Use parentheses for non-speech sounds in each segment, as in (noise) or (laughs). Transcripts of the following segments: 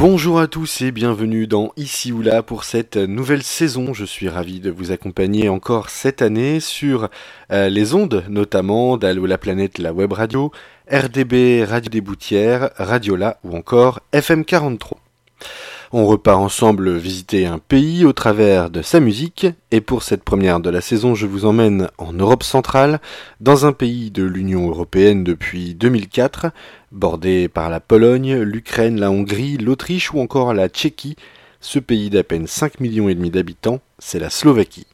Bonjour à tous et bienvenue dans Ici ou là pour cette nouvelle saison. Je suis ravi de vous accompagner encore cette année sur euh, les ondes, notamment d'Allo la planète, la web radio, RDB, Radio des Boutières, Radiola ou encore FM 43. On repart ensemble visiter un pays au travers de sa musique, et pour cette première de la saison, je vous emmène en Europe centrale, dans un pays de l'Union européenne depuis 2004, bordé par la Pologne, l'Ukraine, la Hongrie, l'Autriche ou encore la Tchéquie. Ce pays d'à peine 5 millions et demi d'habitants, c'est la Slovaquie.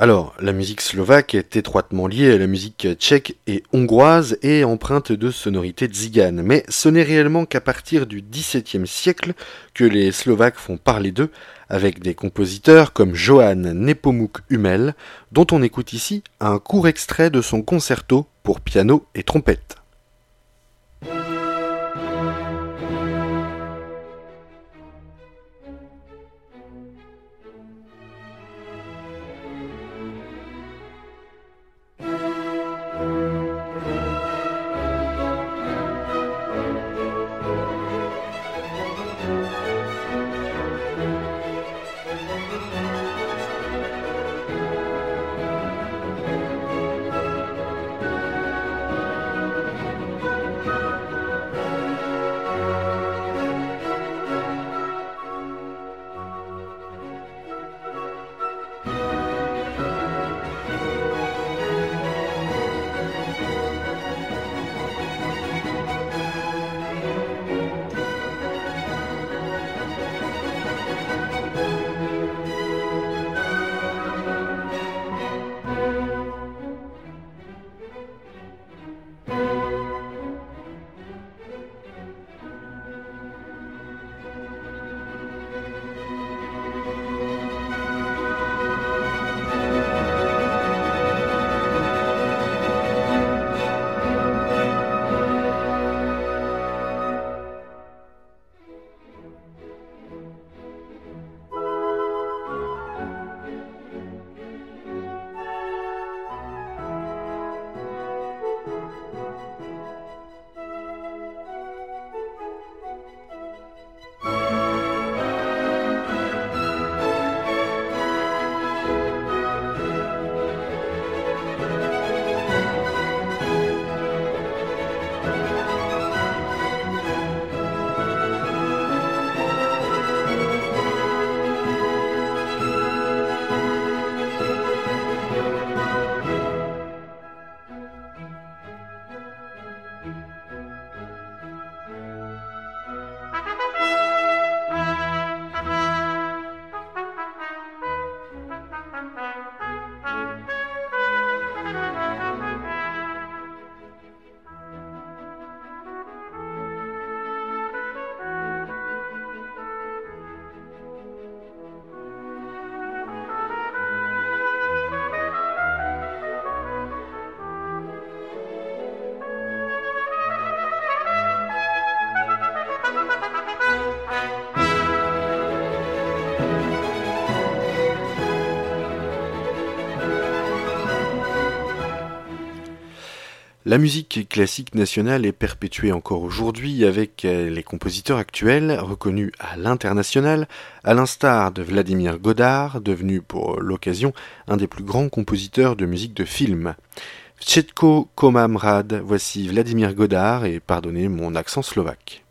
Alors, la musique slovaque est étroitement liée à la musique tchèque et hongroise et empreinte de sonorités tzigane, mais ce n'est réellement qu'à partir du XVIIe siècle que les Slovaques font parler d'eux, avec des compositeurs comme Johann Nepomuk Hummel, dont on écoute ici un court extrait de son concerto pour piano et trompette. La musique classique nationale est perpétuée encore aujourd'hui avec euh, les compositeurs actuels reconnus à l'international, à l'instar de Vladimir Godard, devenu pour l'occasion un des plus grands compositeurs de musique de film. Vchetko Komamrad, voici Vladimir Godard et pardonnez mon accent slovaque.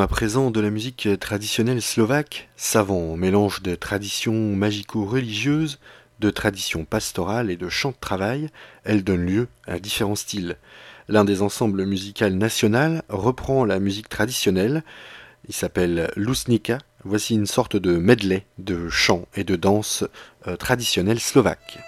À présent de la musique traditionnelle slovaque, savant mélange de traditions magico-religieuses, de traditions pastorales et de chants de travail, elle donne lieu à différents styles. L'un des ensembles musicaux nationaux reprend la musique traditionnelle, il s'appelle Lusnika, voici une sorte de medley de chants et de danses euh, traditionnelles slovaques.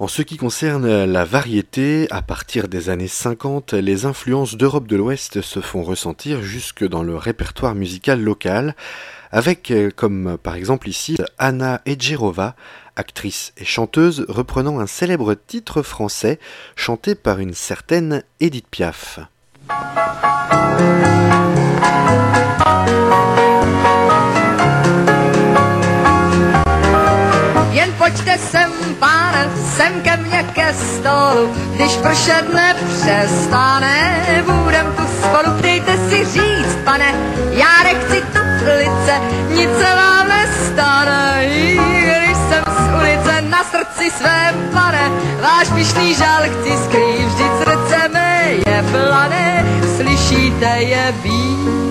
En ce qui concerne la variété, à partir des années 50, les influences d'Europe de l'Ouest se font ressentir jusque dans le répertoire musical local, avec euh, comme par exemple ici Anna Edgerova, actrice et chanteuse reprenant un célèbre titre français chanté par une certaine Edith Piaf. Stolu, když pršet nepřestane, budem tu spolu, dejte si říct, pane, já nechci tuplice, nic se vám nestane, když jsem z ulice na srdci svém, pane, váš pišný žal chci skrýt, vždyť srdce mé je plané, slyšíte je být.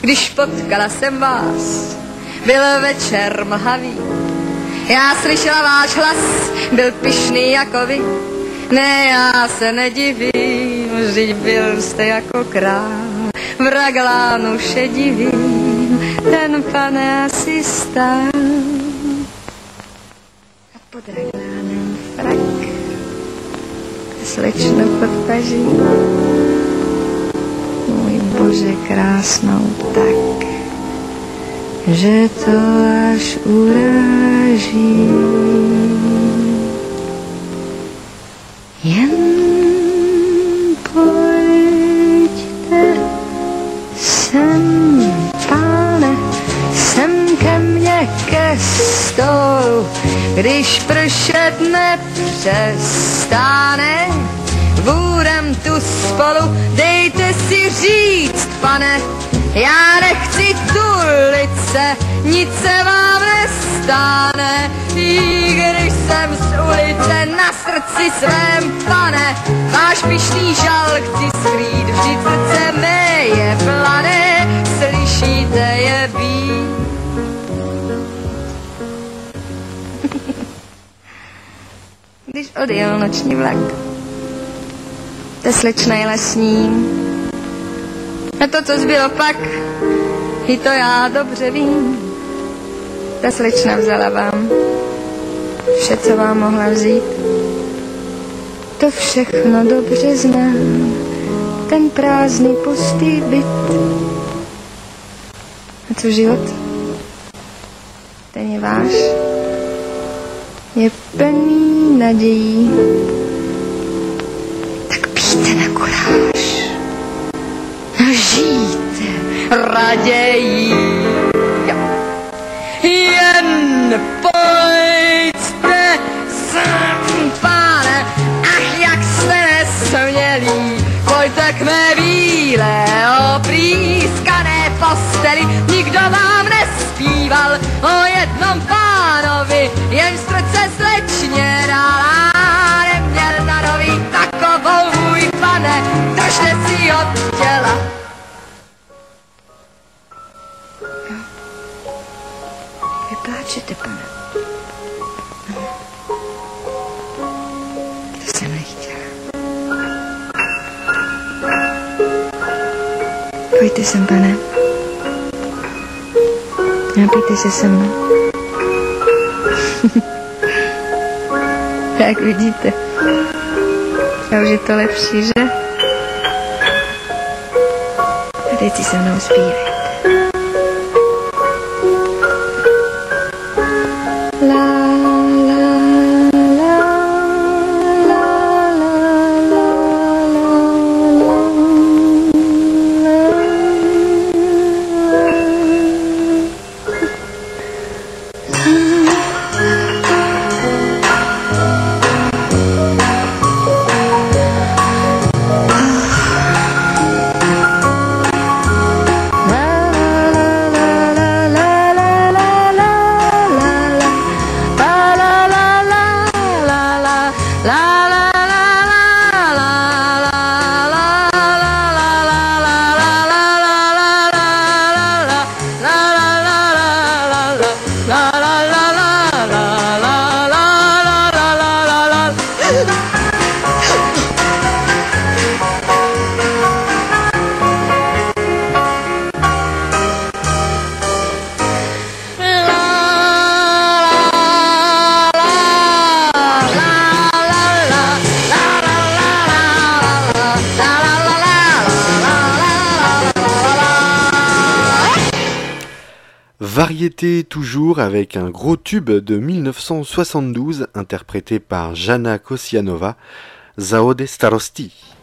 Když potkala jsem vás, byl večer mlhavý. Já slyšela váš hlas, byl pišný jako vy. Ne, já se nedivím, vždyť byl jste jako král. V raglánu šedivým, ten pane asi stál. A pod raglánem frak, slečno pod paží. Můj bože, krásnou tak že to až uráží. Jen pojďte sem, pane, sem ke mně ke stolu, když pršet nepřestane. Budem tu spolu, dejte si říct, pane, já nechci tulit se, nic se vám nestane, i když jsem z ulice na srdci svém, pane, váš pišný žal chci skrýt, vždyť srdce mé je plané, slyšíte je být. Když odjel noční vlak, te slečnej lesní, a to, co zbylo pak, i to já dobře vím. Ta slečna vzala vám vše, co vám mohla vzít. To všechno dobře znám, ten prázdný pustý byt. A co život? Ten je váš, je plný nadějí. Raději. Jen pojďte sem, pane, ach, jak jste nesmělí, pojďte k mé bílé oprýskané posteli, nikdo vám nespíval o jednom pánovi, jen Pojďte sem, pane. Napijte se se mnou. (laughs) Jak vidíte. A už je to lepší, že? A teď si se mnou zpívej. Toujours avec un gros tube de 1972 interprété par Jana Kosianova, Zaode Starosti.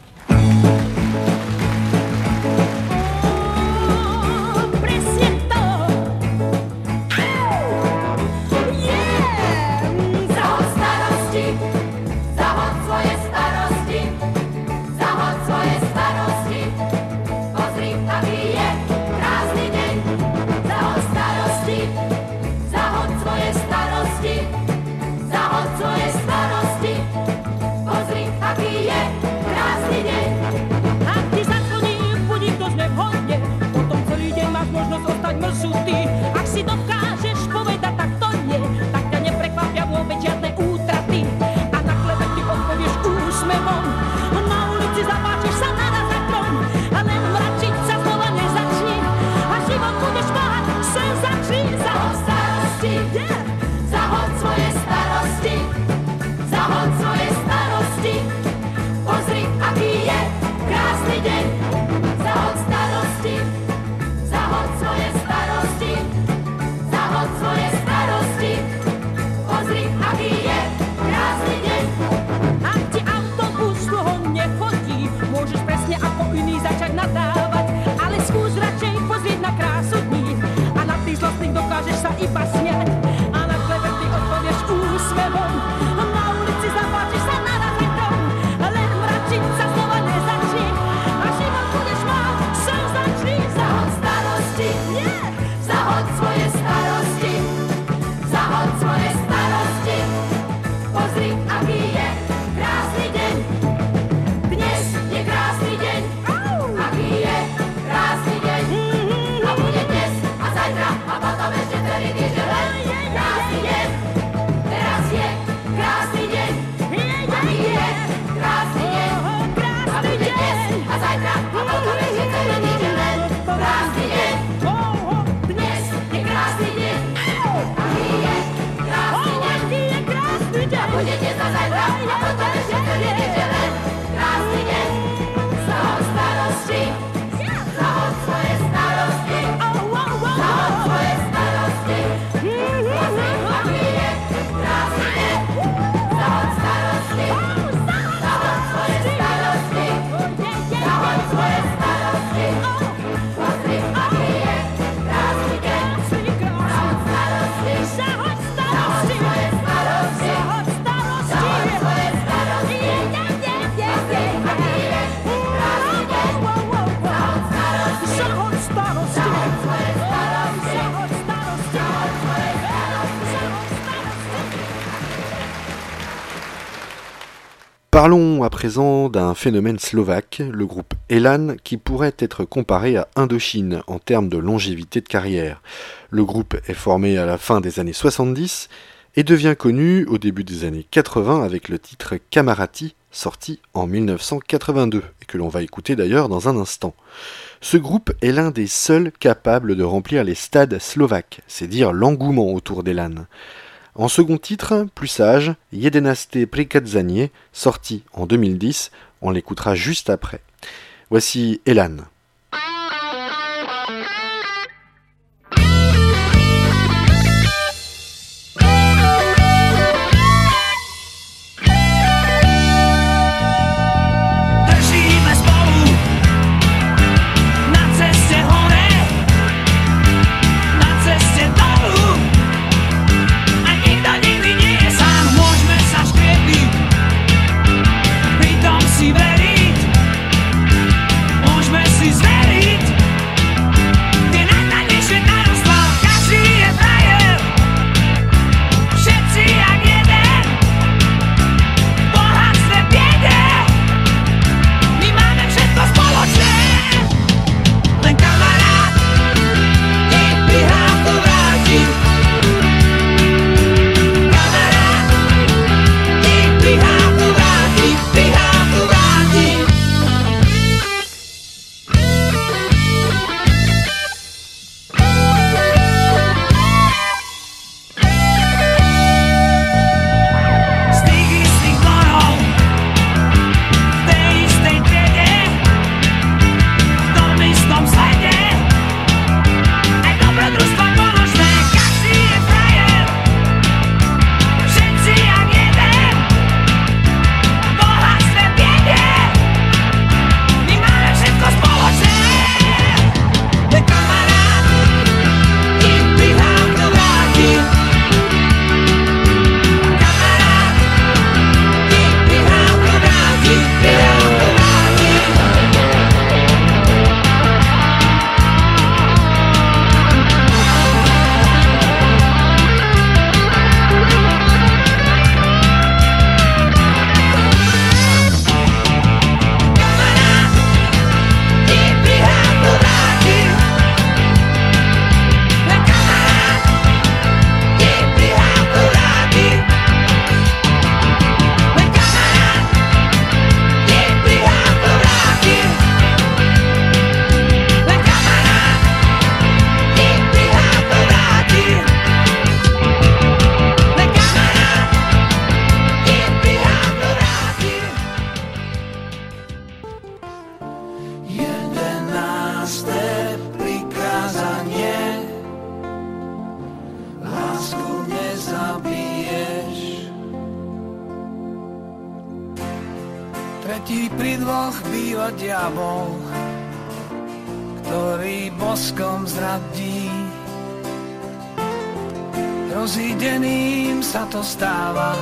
Parlons à présent d'un phénomène slovaque, le groupe Elan, qui pourrait être comparé à Indochine en termes de longévité de carrière. Le groupe est formé à la fin des années 70 et devient connu au début des années 80 avec le titre Camarati, sorti en 1982, et que l'on va écouter d'ailleurs dans un instant. Ce groupe est l'un des seuls capables de remplir les stades slovaques, c'est dire l'engouement autour d'Elan. En second titre, plus sage, Jedenaste Prikadzanie, sorti en 2010, on l'écoutera juste après. Voici Elan. dvoch býva diabol, ktorý boskom zradí. Rozídeným sa to stáva,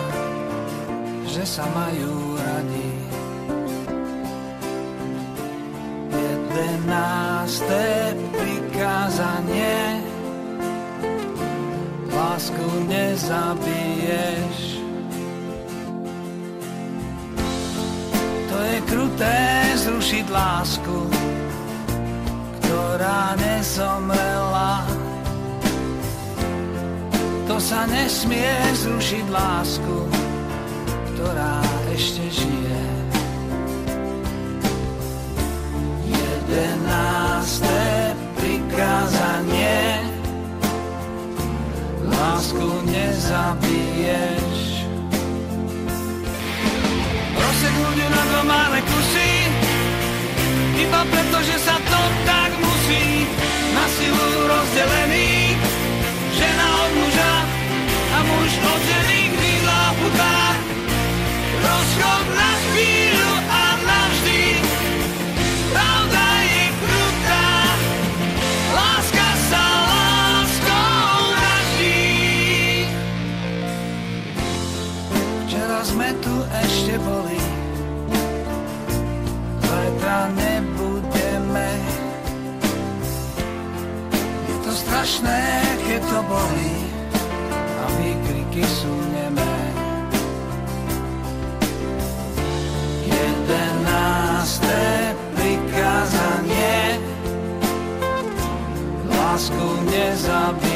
že sa majú radi. Jedenácté prikázanie, lásku nezabiješ. kruté zrušiť lásku, ktorá nezomrela. To sa nesmie zrušiť lásku, ktorá ešte žije. Jedenácté prikázanie Lásku nezabiješ Rozseknúť ju na to malé iba preto, že sa to tak musí na silu rozdelené. to boli a výkriky sú nemé. Jedenácté prikázanie lásku nezabíja.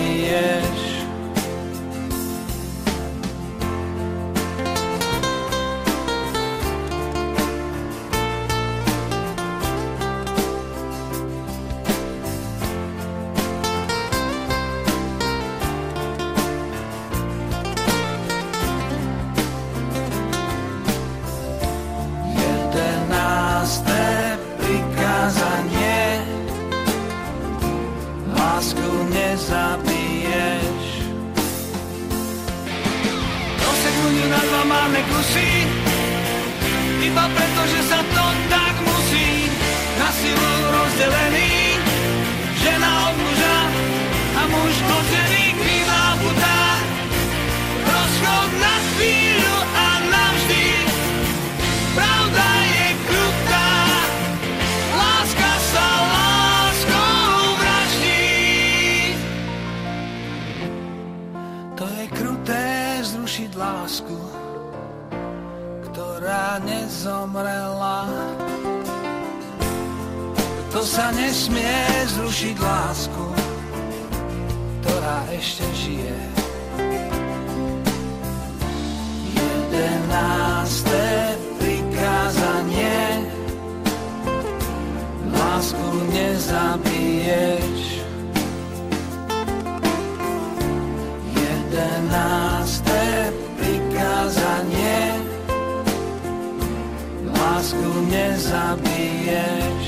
zabiješ.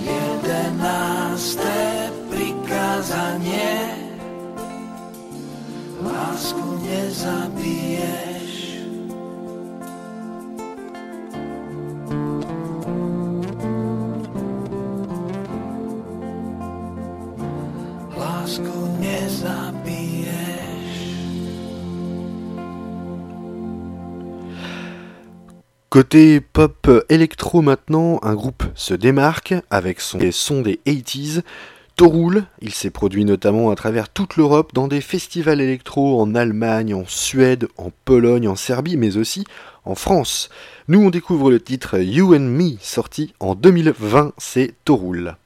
Jedenácté prikázanie, lásku nezabiješ. Côté pop électro maintenant, un groupe se démarque avec son son des 80s. Torul, il s'est produit notamment à travers toute l'Europe dans des festivals électro en Allemagne, en Suède, en Pologne, en Serbie, mais aussi en France. Nous on découvre le titre You and Me sorti en 2020, c'est Torul.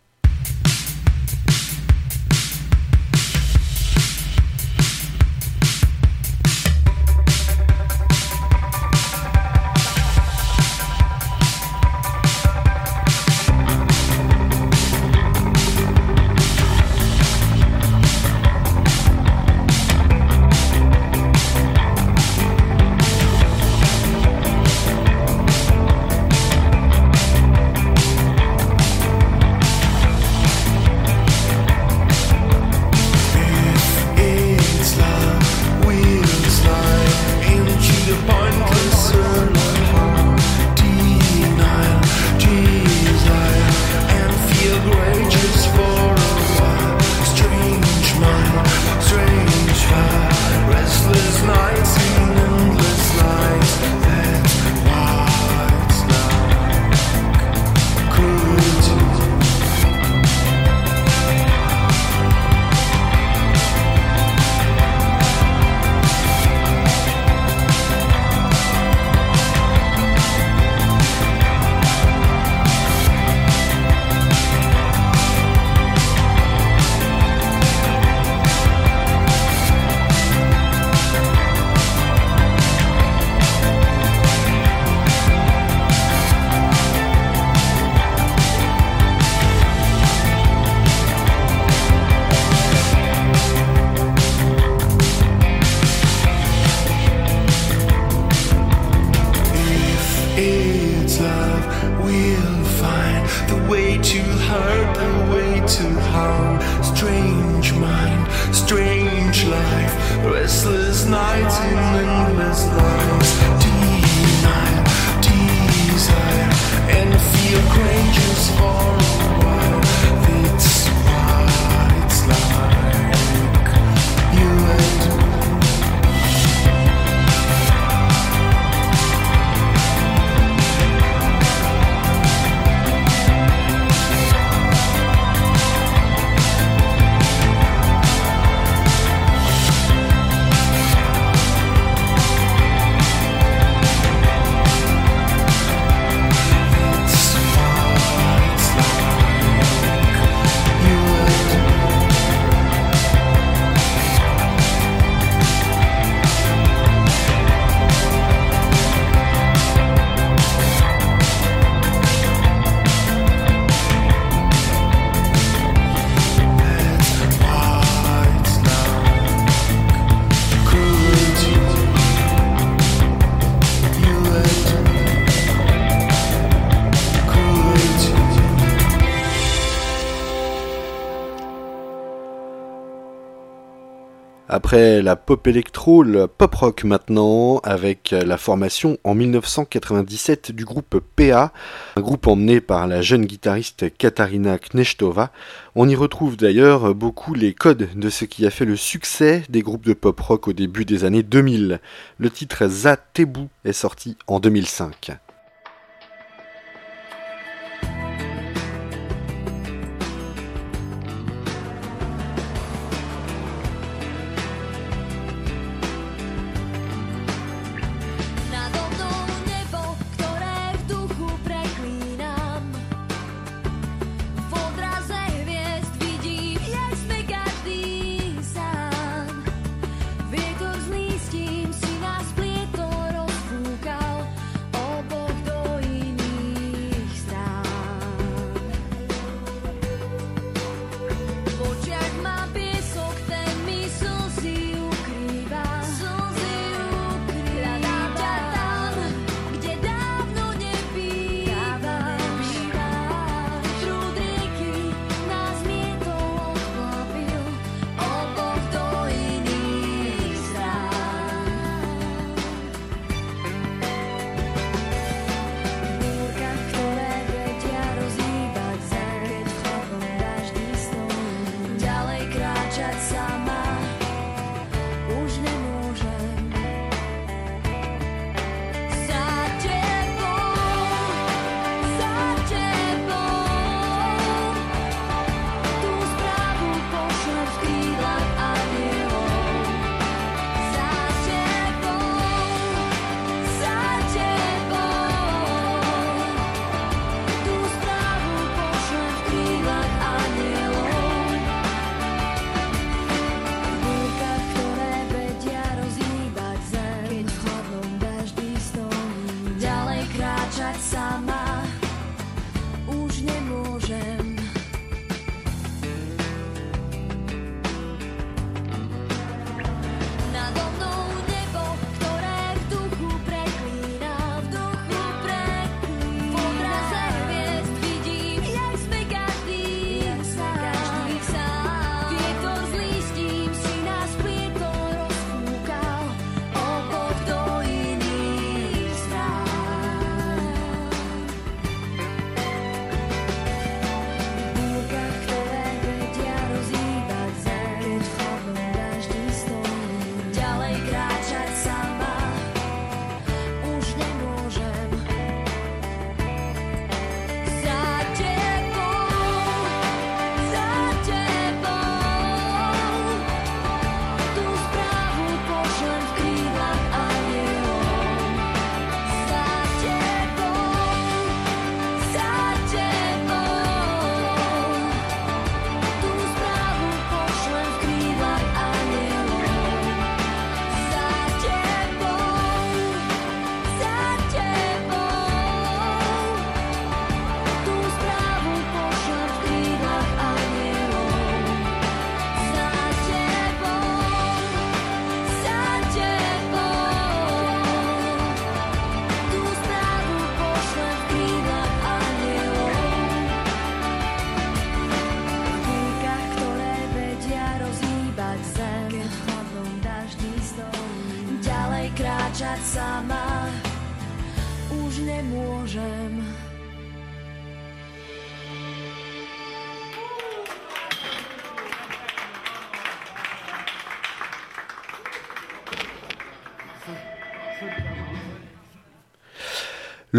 La pop électro, le pop rock maintenant, avec la formation en 1997 du groupe PA, un groupe emmené par la jeune guitariste Katarina Knechtova. On y retrouve d'ailleurs beaucoup les codes de ce qui a fait le succès des groupes de pop rock au début des années 2000. Le titre Za Tebu est sorti en 2005.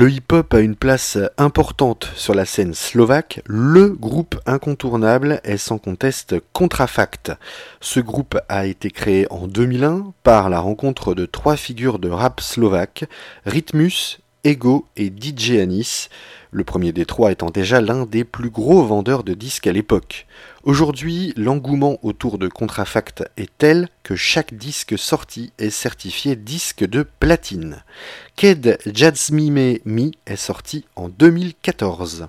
Le hip-hop a une place importante sur la scène slovaque. Le groupe incontournable est sans conteste Contrafact. Ce groupe a été créé en 2001 par la rencontre de trois figures de rap slovaque, Rhythmus, Ego et DJ Anis, le premier des trois étant déjà l'un des plus gros vendeurs de disques à l'époque. Aujourd'hui, l'engouement autour de Contrafact est tel que chaque disque sorti est certifié disque de platine. Ked Jadzmime Mi est sorti en 2014.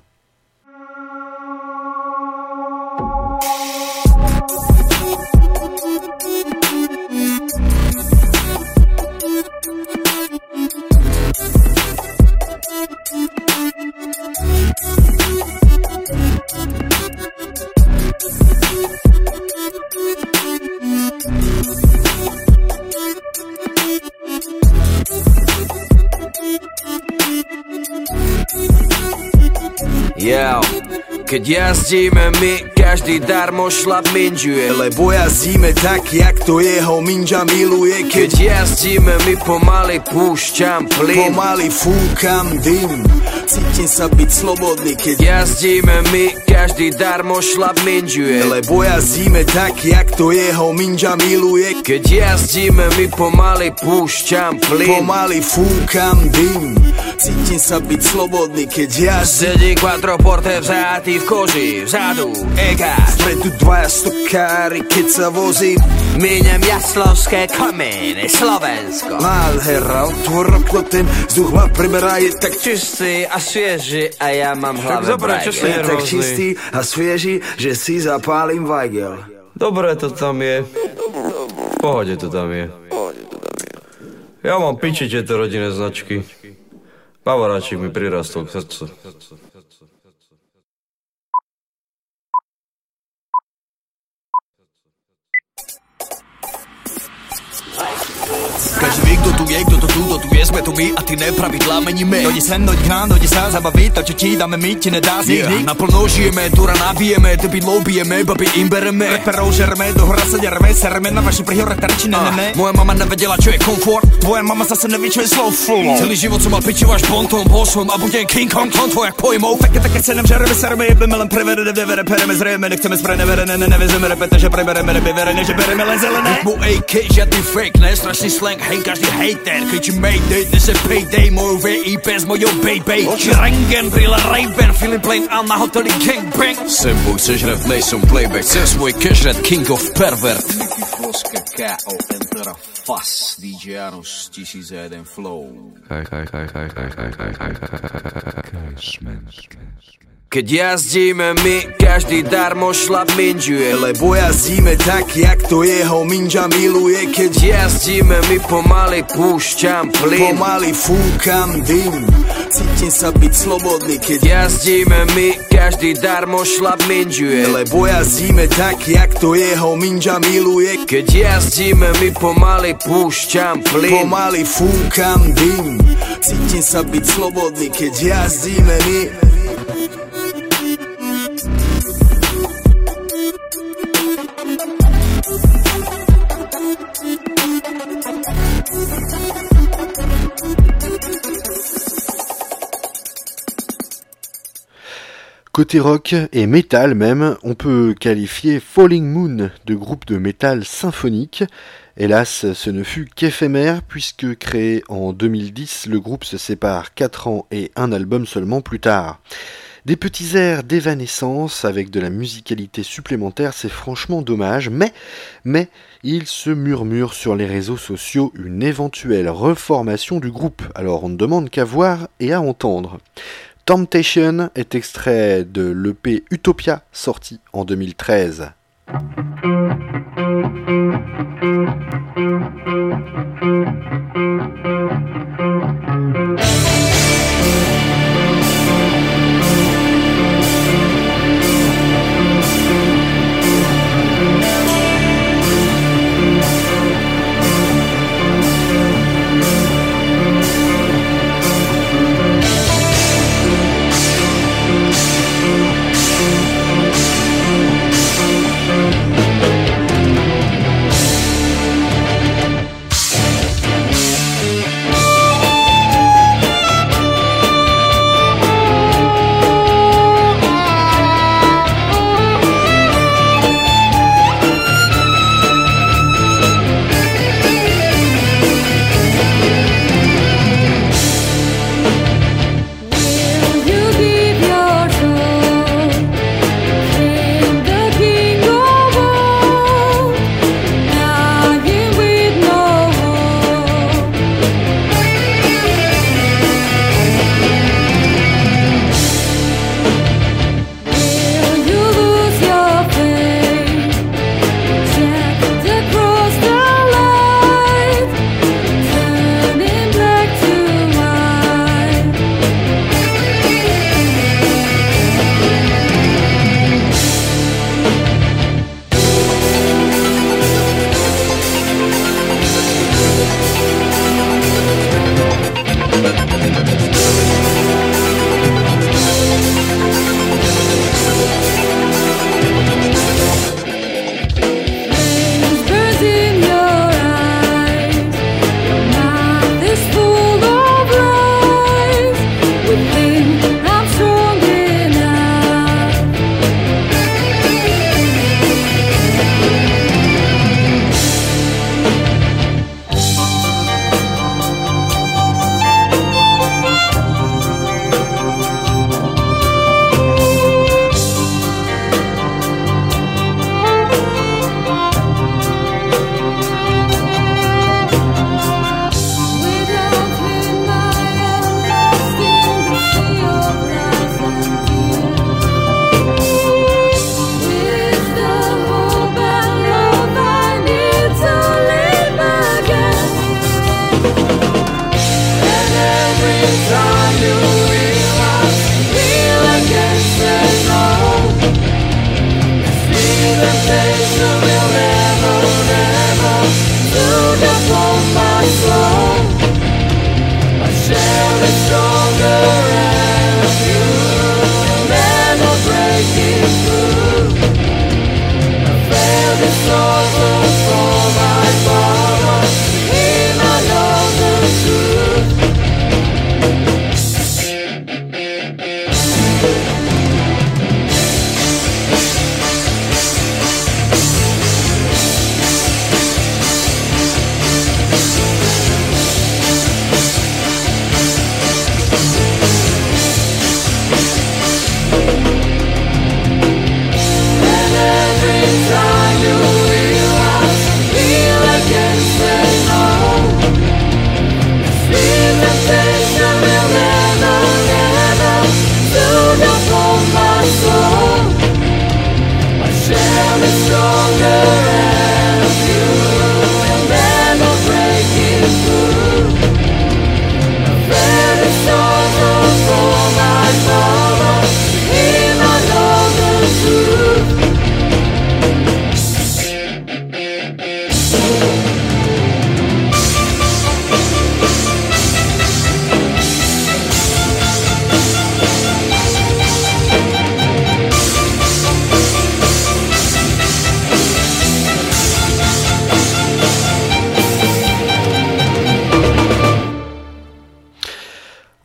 Yeah. Keď jazdíme my, každý darmo šlap minžuje Lebo jazdíme tak, jak to jeho minža miluje. Keď jazdíme my, pomaly púšťam plyn. Pomaly fúkam dym. Cítim sa byť slobodný, keď jazdíme my, každý darmo šlap minžuje. Lebo jazdíme tak, jak to jeho minža miluje. Keď jazdíme my, pomaly púšťam plyn. Pomaly fúkam dym. Cítim sa byť slobodný, keď jazdím. Sedí quattroporte vzatý v koži, vzadu, ega Predu dvaja stokári, keď sa vozím. Míňam jaslovské komíny, Slovensko. Nádhera, otvor okno, ten vzduch ma preberá Je tak Čistý a svieži a ja mám hlave zobrať, čo si je tak čistý a svieži, že si zapálim vajgel. Dobre to tam je. V pohode to tam je. Ja mám piči tieto rodinné značky. Bavoráčik mi prirastol k srdcu. Tu je, kto to tu, kto tu je, sme tu my a ty nepravidlá meníme. Dojdi sem, dojdi k nám, dojdi sa zabaviť, to čo ti dáme my, ti nedá z yeah. Naplno žijeme, dura nabijeme, deby lobijeme, baby im bereme. Reperov žereme, do hora sa dereme, sereme na vaši prihore terči, ne, ne. Moja mama nevedela, čo je komfort, tvoja mama zase neví, čo je slow flow. Celý život som mal pičiu až bontom, bol som a budem King Kong, klon tvojak pojmov. Také, také cenem, žereme, sereme, jebeme len prevere, devere, pereme, zrejeme, nechceme spre nevere, ne, ne, nevezeme repete, že prebereme, rebe, verene, že bereme len zelené. Mu AK, žiadny fake, ne, strašný slang, hej, každý hate that, could you make that? This is payday, more VE bands, more your baby Rangen, brilla Ray-Ban, feeling plain, aan na hotel Simple, gangbang Simbo, съжрет some Playback, все свой кэш, King of Pervert K.O. Enter a Fast DJ Anus, TCZ and Flow Cashman Keď jazdíme my, každý darmo šlap minžuje Lebo jazdíme tak, jak to jeho minža miluje. Keď Jazdíme my pomaly púšťam plyn. Pomaly fúkam dym. Cítim sa byť slobodný, keď Jazdíme my, každý darmo šlap minžuje. Lebo jazdíme tak, jak to jeho minža miluje. Keď jazdíme my pomaly púšťam plyn. Pomaly fúkam dym. Cítim sa byť slobodný, keď jazdíme my Côté rock et métal même, on peut qualifier Falling Moon de groupe de métal symphonique. Hélas, ce ne fut qu'éphémère puisque créé en 2010, le groupe se sépare 4 ans et un album seulement plus tard. Des petits airs d'évanescence avec de la musicalité supplémentaire, c'est franchement dommage, mais, mais, il se murmure sur les réseaux sociaux une éventuelle reformation du groupe, alors on ne demande qu'à voir et à entendre. Temptation est extrait de l'EP Utopia sorti en 2013.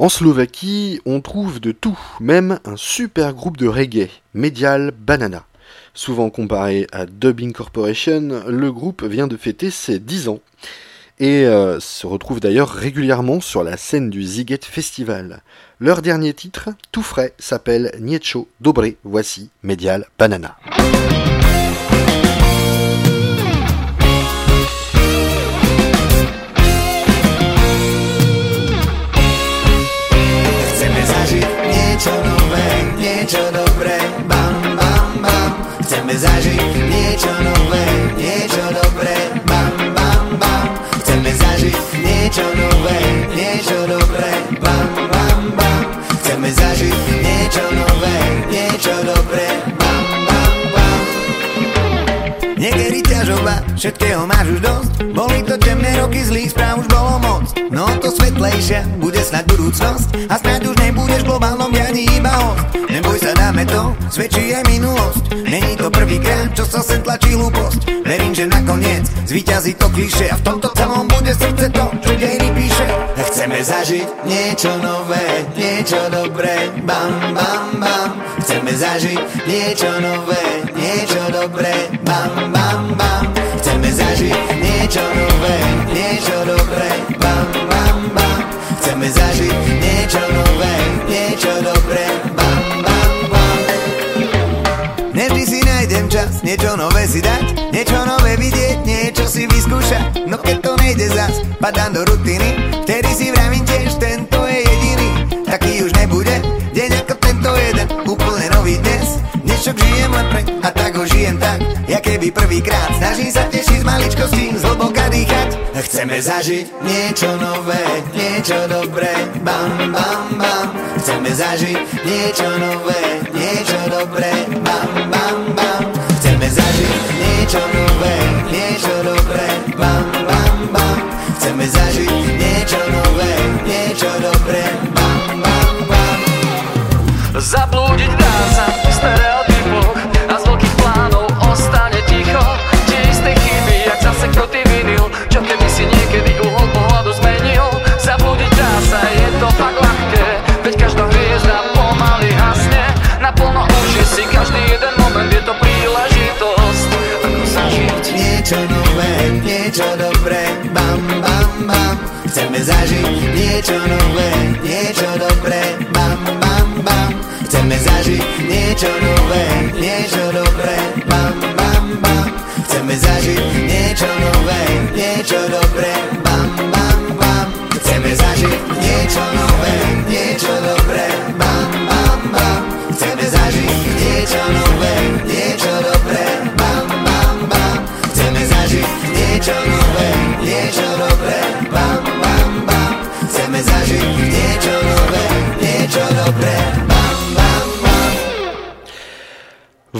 En Slovaquie, on trouve de tout, même un super groupe de reggae, Medial Banana. Souvent comparé à Dubbing Corporation, le groupe vient de fêter ses 10 ans et euh, se retrouve d'ailleurs régulièrement sur la scène du Ziget Festival. Leur dernier titre, tout frais, s'appelle Nietzsche Dobré. Voici Medial Banana. Chceme zažiť niečo nové, niečo dobré, bam, bam, bam. Chceme zažiť niečo nové, niečo dobré, bam, bam, bam. Chceme zažiť niečo nové, niečo dobré, bam, bam, bam. Niekedy ťažoba, všetkého máš už dosť, boli to temné roky, zlých správ už bolo moc. No to svetlejšia bude snad budúcnosť a snáď už nebudeš globálnom dianí iba host. Neboj dáme to, svedčí aj minulosť. Není to prvýkrát, čo sa sem tlačí hlúposť. Verím, že nakoniec zvíťazí to kliše a v tomto celom bude srdce to, čo dejiny píše. Chceme zažiť niečo nové, niečo dobré, bam, bam, bam. Chceme zažiť niečo nové, niečo dobré, bam, bam, bam. Chceme zažiť niečo nové, zas, padám do rutiny, vtedy si vravím tiež, tento je jediný. Taký už nebude, deň ako tento jeden, úplne nový dnes. Dnešok žijem len pre, a tak ho žijem tak, ja keby prvýkrát. Snažím sa tešiť z maličkosti, zhlboka dýchať. Chceme zažiť niečo nové, niečo dobré, bam, bam, bam. Chceme zažiť niečo nové, niečo dobré, Chceme zažiť niečo nové, niečo dobré, bam, bam, bam. Chceme zažiť niečo nové, niečo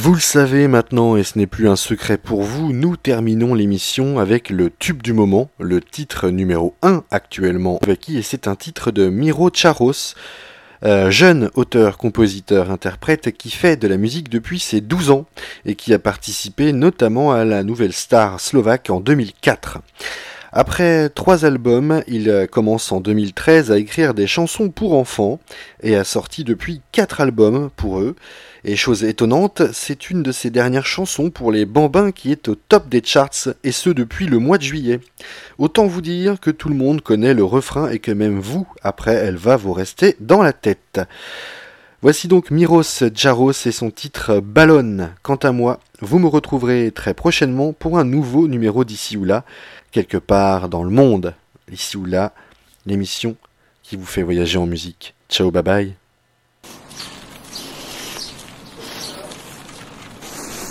Vous le savez maintenant, et ce n'est plus un secret pour vous, nous terminons l'émission avec le tube du moment, le titre numéro 1 actuellement avec qui, et c'est un titre de Miro Charos, euh, jeune auteur, compositeur, interprète qui fait de la musique depuis ses 12 ans et qui a participé notamment à la nouvelle star slovaque en 2004. Après trois albums, il commence en 2013 à écrire des chansons pour enfants et a sorti depuis quatre albums pour eux. Et chose étonnante, c'est une de ses dernières chansons pour les Bambins qui est au top des charts et ce depuis le mois de juillet. Autant vous dire que tout le monde connaît le refrain et que même vous, après, elle va vous rester dans la tête. Voici donc Miros Jaros et son titre Ballon. Quant à moi, vous me retrouverez très prochainement pour un nouveau numéro d'ici ou là, quelque part dans le monde. Ici ou là, l'émission qui vous fait voyager en musique. Ciao, bye bye.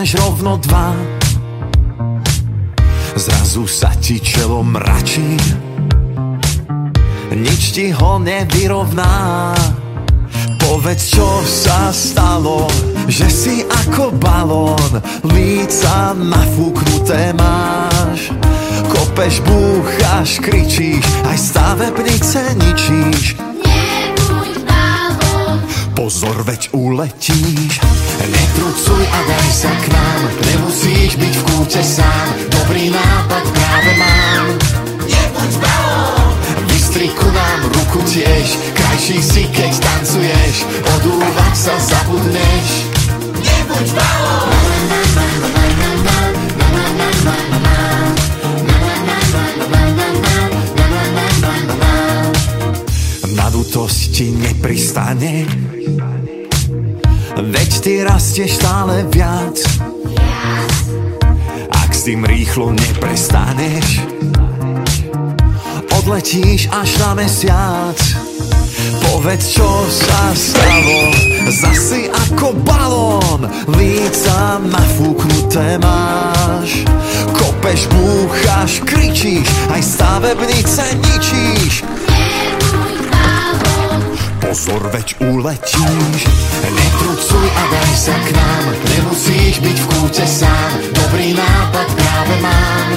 chceš rovno dva. Zrazu sa ti čelo mračí, nič ti ho nevyrovná. Povedz, čo sa stalo, že si ako balón, líca nafúknuté máš. Kopeš, búchaš, kričíš, aj stavebnice ničíš. Pozor, veď uletíš Netrucuj a daj sa k nám Nemusíš byť v kúte sám Dobrý nápad práve mám. Nebuď balón Vystri ku nám ruku tiež Krajší si, keď tancuješ Odúvať sa zabudneš. Nebuď balón Nadutosť ti nepristane. Veď ty rastieš stále viac. Ak s tým rýchlo neprestaneš Odletíš až na mesiac. Povedz, čo sa stalo Zasi ako balón. Líca nafúknuté máš. Kopeš, búchaš, kričíš Aj stavebnice ničíš Pozor, veď uletíš Netrucuj a daj sa k nám Nemusíš byť v kúte sám Dobrý nápad práve mám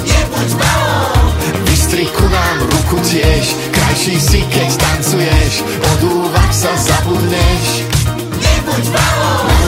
Nebuď balón Vystri ku nám ruku tiež Krajší si, keď tancuješ Odúvať sa zabudneš Nebuď balón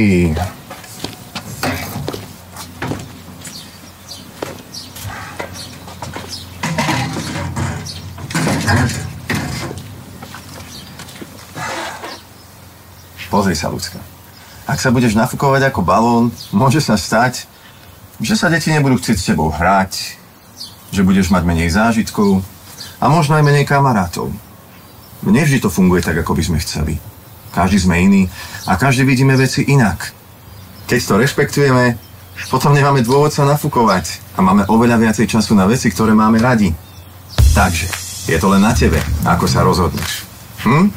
Hej. Pozri sa, ľudská. Ak sa budeš nafúkovať ako balón, môže sa stať, že sa deti nebudú chcieť s tebou hrať, že budeš mať menej zážitkov a možno aj menej kamarátov. Nevždy to funguje tak, ako by sme chceli. Každý sme iný a každý vidíme veci inak. Keď to rešpektujeme, potom nemáme dôvod sa nafúkovať a máme oveľa viacej času na veci, ktoré máme radi. Takže, je to len na tebe, ako sa rozhodneš. Hm?